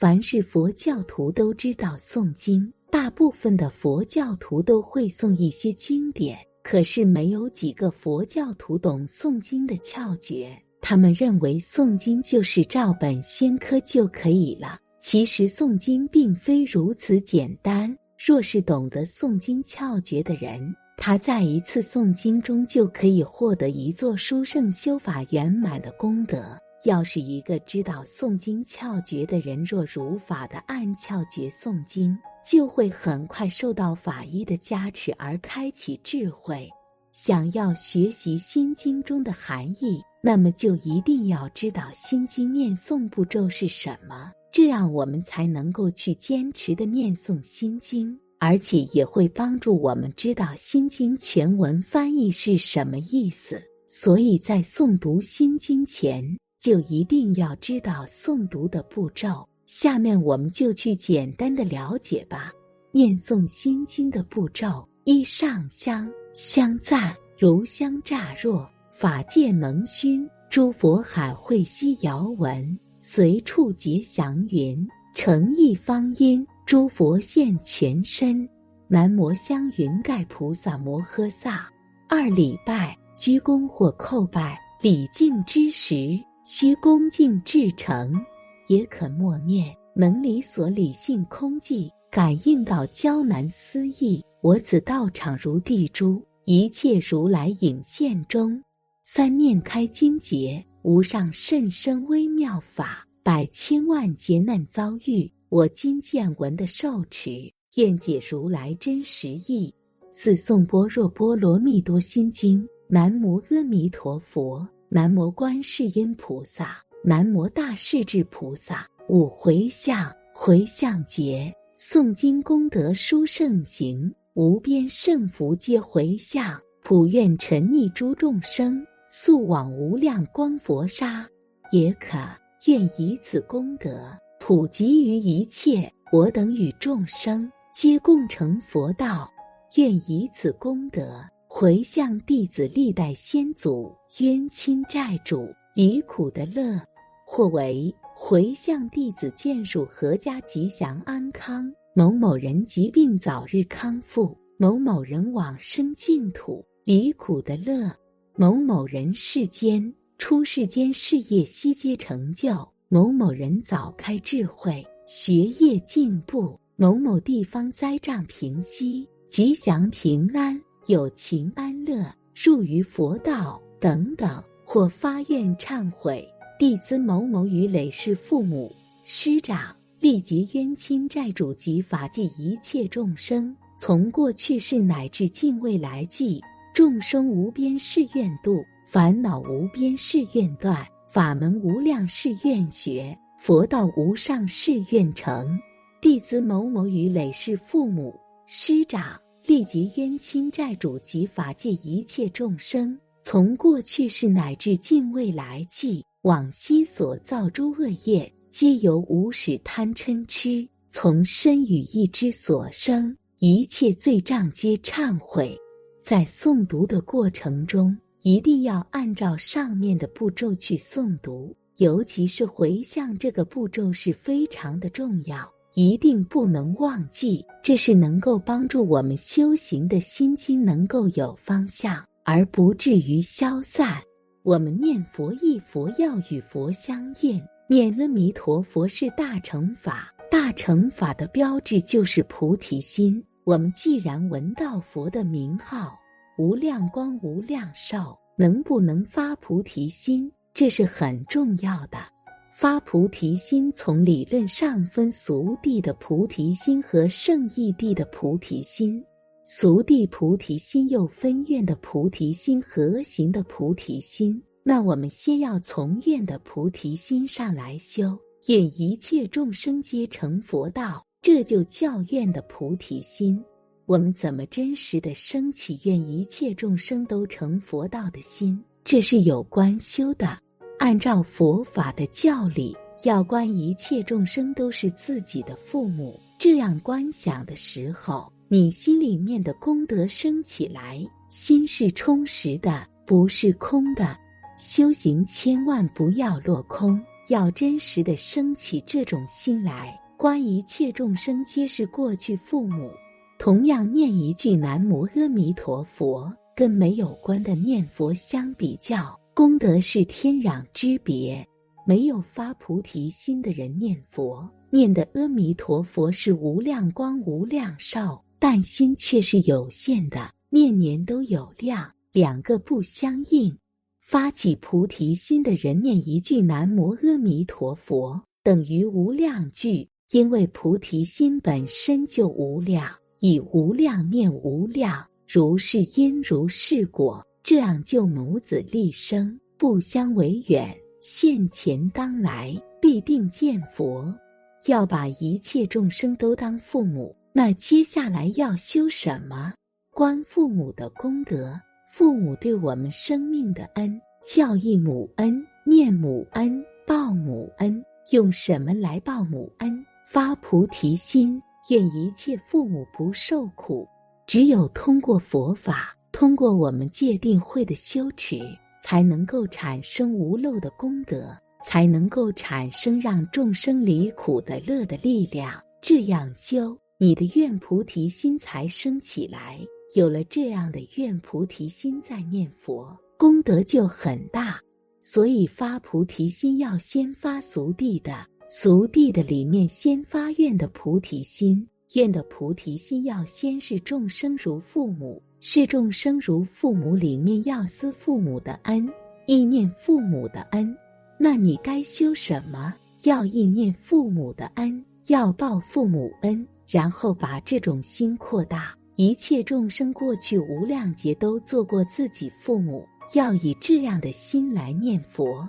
凡是佛教徒都知道诵经，大部分的佛教徒都会诵一些经典，可是没有几个佛教徒懂诵经的窍诀。他们认为诵经就是照本宣科就可以了。其实诵经并非如此简单。若是懂得诵经窍诀的人，他在一次诵经中就可以获得一座殊胜修法圆满的功德。要是一个知道诵经窍诀的人，若如法的按窍诀诵经，就会很快受到法医的加持而开启智慧。想要学习心经中的含义，那么就一定要知道心经念诵步骤是什么。这样我们才能够去坚持的念诵心经，而且也会帮助我们知道心经全文翻译是什么意思。所以在诵读心经前，就一定要知道诵读的步骤。下面我们就去简单的了解吧。念诵心经的步骤：一上香，香赞如香乍若，法界蒙熏，诸佛海会悉遥闻。随处结祥云，诚意方音，诸佛现全身。南无香云盖菩萨摩诃萨。二礼拜，鞠躬或叩拜，礼敬之时，须恭敬至诚，也可默念，能理所理性空寂，感应到娇难思意。我此道场如地珠，一切如来影现中。三念开金劫。无上甚深微妙法，百千万劫难遭遇，我今见闻的受持，愿解如来真实义。四诵般若波罗蜜多心经。南无阿弥陀佛，南无观世音菩萨，南无大势至菩萨。五回向，回向劫，诵经功德殊胜行，无边胜福皆回向，普愿沉溺诸众生。速往无量光佛刹，也可愿以此功德普及于一切我等与众生，皆共成佛道。愿以此功德回向弟子历代先祖冤亲债主离苦的乐，或为回向弟子眷属阖家吉祥安康，某某人疾病早日康复，某某人往生净土离苦的乐。某某人世间出世间事业悉皆成就，某某人早开智慧，学业进步，某某地方灾障平息，吉祥平安，有情安乐，入于佛道等等，或发愿忏悔，弟子某某与累世父母师长历劫冤亲债主及法界一切众生，从过去世乃至近未来际。众生无边誓愿度，烦恼无边誓愿断，法门无量誓愿学，佛道无上誓愿成。弟子某某与累世父母师长历劫冤亲债主及法界一切众生，从过去世乃至近未来际往昔所造诸恶业，皆由无始贪嗔痴，从身语意之所生，一切罪障皆忏悔。在诵读的过程中，一定要按照上面的步骤去诵读，尤其是回向这个步骤是非常的重要，一定不能忘记。这是能够帮助我们修行的心经能够有方向，而不至于消散。我们念佛一佛要与佛相应，念阿弥陀佛是大乘法，大乘法的标志就是菩提心。我们既然闻到佛的名号，无量光、无量寿，能不能发菩提心？这是很重要的。发菩提心，从理论上分俗地的菩提心和圣义地的菩提心。俗地菩提心又分愿的菩提心和行的菩提心。那我们先要从愿的菩提心上来修，愿一切众生皆成佛道。这就叫愿的菩提心。我们怎么真实的升起愿一切众生都成佛道的心？这是有关修的。按照佛法的教理，要观一切众生都是自己的父母。这样观想的时候，你心里面的功德升起来，心是充实的，不是空的。修行千万不要落空。要真实的升起这种心来，观一切众生皆是过去父母。同样念一句南无阿弥陀佛，跟没有关的念佛相比较，功德是天壤之别。没有发菩提心的人念佛，念的阿弥陀佛是无量光无量寿，但心却是有限的，念念都有量，两个不相应。发起菩提心的人念一句南无阿弥陀佛，等于无量句，因为菩提心本身就无量。以无量念无量，如是因如是果，这样就母子立生，不相为远。现前当来，必定见佛。要把一切众生都当父母，那接下来要修什么？观父母的功德，父母对我们生命的恩，教义母恩，念母恩，报母恩。用什么来报母恩？发菩提心。愿一切父母不受苦，只有通过佛法，通过我们戒定慧的修持，才能够产生无漏的功德，才能够产生让众生离苦的乐的力量。这样修，你的愿菩提心才升起来。有了这样的愿菩提心，在念佛，功德就很大。所以发菩提心要先发俗地的。俗地的里面，先发愿的菩提心，愿的菩提心要先是众生如父母，是众生如父母里面要思父母的恩，意念父母的恩。那你该修什么？要意念父母的恩，要报父母恩，然后把这种心扩大。一切众生过去无量劫都做过自己父母，要以这样的心来念佛。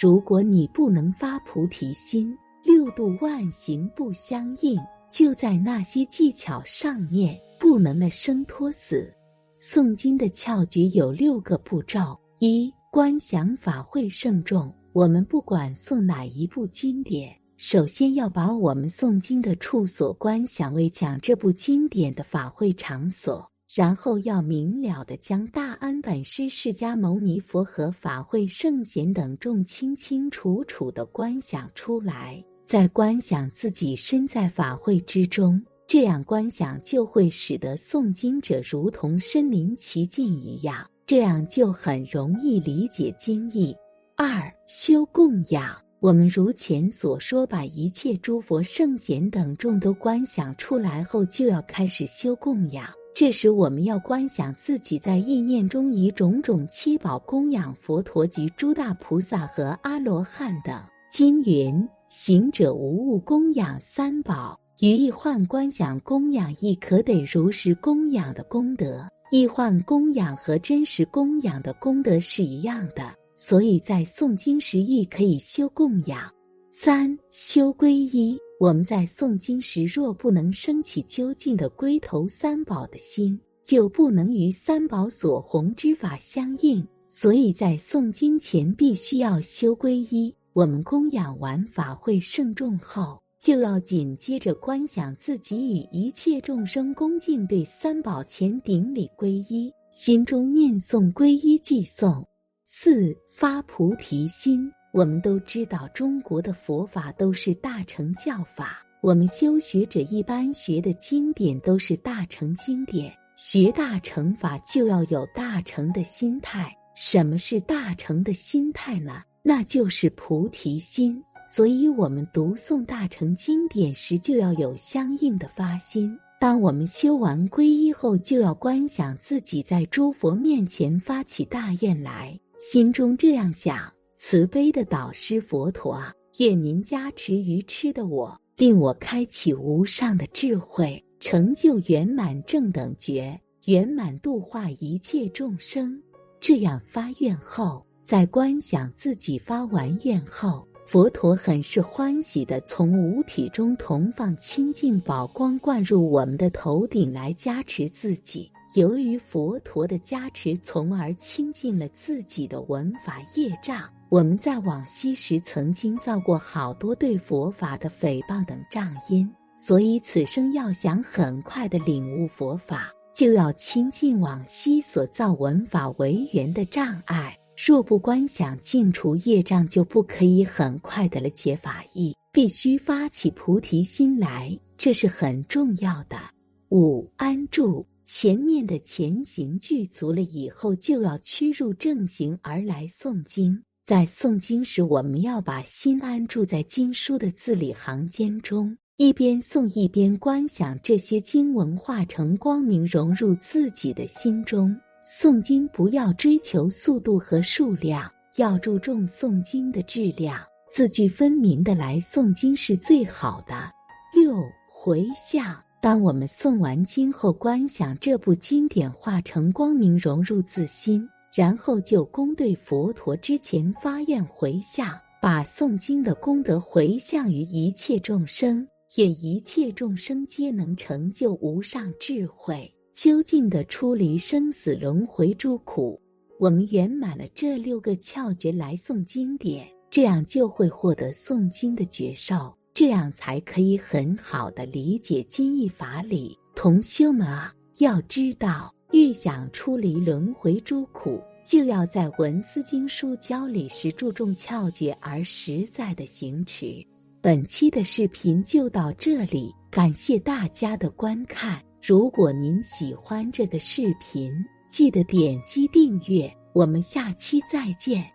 如果你不能发菩提心，六度万行不相应，就在那些技巧上面不能的生脱死。诵经的窍诀有六个步骤：一、观想法会圣众。我们不管诵哪一部经典，首先要把我们诵经的处所观想为讲这部经典的法会场所，然后要明了的将大安本师释迦牟尼佛和法会圣贤等众清清楚楚的观想出来。在观想自己身在法会之中，这样观想就会使得诵经者如同身临其境一样，这样就很容易理解经义。二修供养，我们如前所说，把一切诸佛圣贤等众都观想出来后，就要开始修供养。这时我们要观想自己在意念中以种种七宝供养佛陀及诸大菩萨和阿罗汉等。经云。行者无物供养三宝，于易患观想供养亦可得如实供养的功德。易患供养和真实供养的功德是一样的，所以在诵经时亦可以修供养。三修皈依，我们在诵经时若不能升起究竟的归头三宝的心，就不能与三宝所弘之法相应。所以在诵经前必须要修皈依。我们供养完法会圣众后，就要紧接着观想自己与一切众生恭敬对三宝前顶礼皈依，心中念诵皈依寄诵。四发菩提心，我们都知道中国的佛法都是大乘教法，我们修学者一般学的经典都是大乘经典，学大乘法就要有大乘的心态。什么是大乘的心态呢？那就是菩提心，所以我们读诵大乘经典时，就要有相应的发心。当我们修完皈依后，就要观想自己在诸佛面前发起大愿来，心中这样想：慈悲的导师佛陀，愿您加持愚痴的我，令我开启无上的智慧，成就圆满正等觉，圆满度化一切众生。这样发愿后。在观想自己发完愿后，佛陀很是欢喜的从五体中同放清净宝光灌入我们的头顶来加持自己。由于佛陀的加持，从而清净了自己的文法业障。我们在往昔时曾经造过好多对佛法的诽谤等障因，所以此生要想很快的领悟佛法，就要清净往昔所造文法为缘的障碍。若不观想净除业障，就不可以很快的了解法义。必须发起菩提心来，这是很重要的。五安住，前面的前行具足了以后，就要趋入正行而来诵经。在诵经时，我们要把心安住在经书的字里行间中，一边诵一边观想这些经文化成光明，融入自己的心中。诵经不要追求速度和数量，要注重诵经的质量。字句分明的来诵经是最好的。六回向，当我们诵完经后，观想这部经典化成光明融入自心，然后就功对佛陀之前发愿回向，把诵经的功德回向于一切众生，愿一切众生皆能成就无上智慧，究竟的出离生死轮回诸苦。我们圆满了这六个窍诀来诵经典。这样就会获得诵经的觉受，这样才可以很好的理解经义法理。同修们啊，要知道，欲想出离轮回诸苦，就要在文思经书教理时注重窍诀而实在的行持。本期的视频就到这里，感谢大家的观看。如果您喜欢这个视频，记得点击订阅。我们下期再见。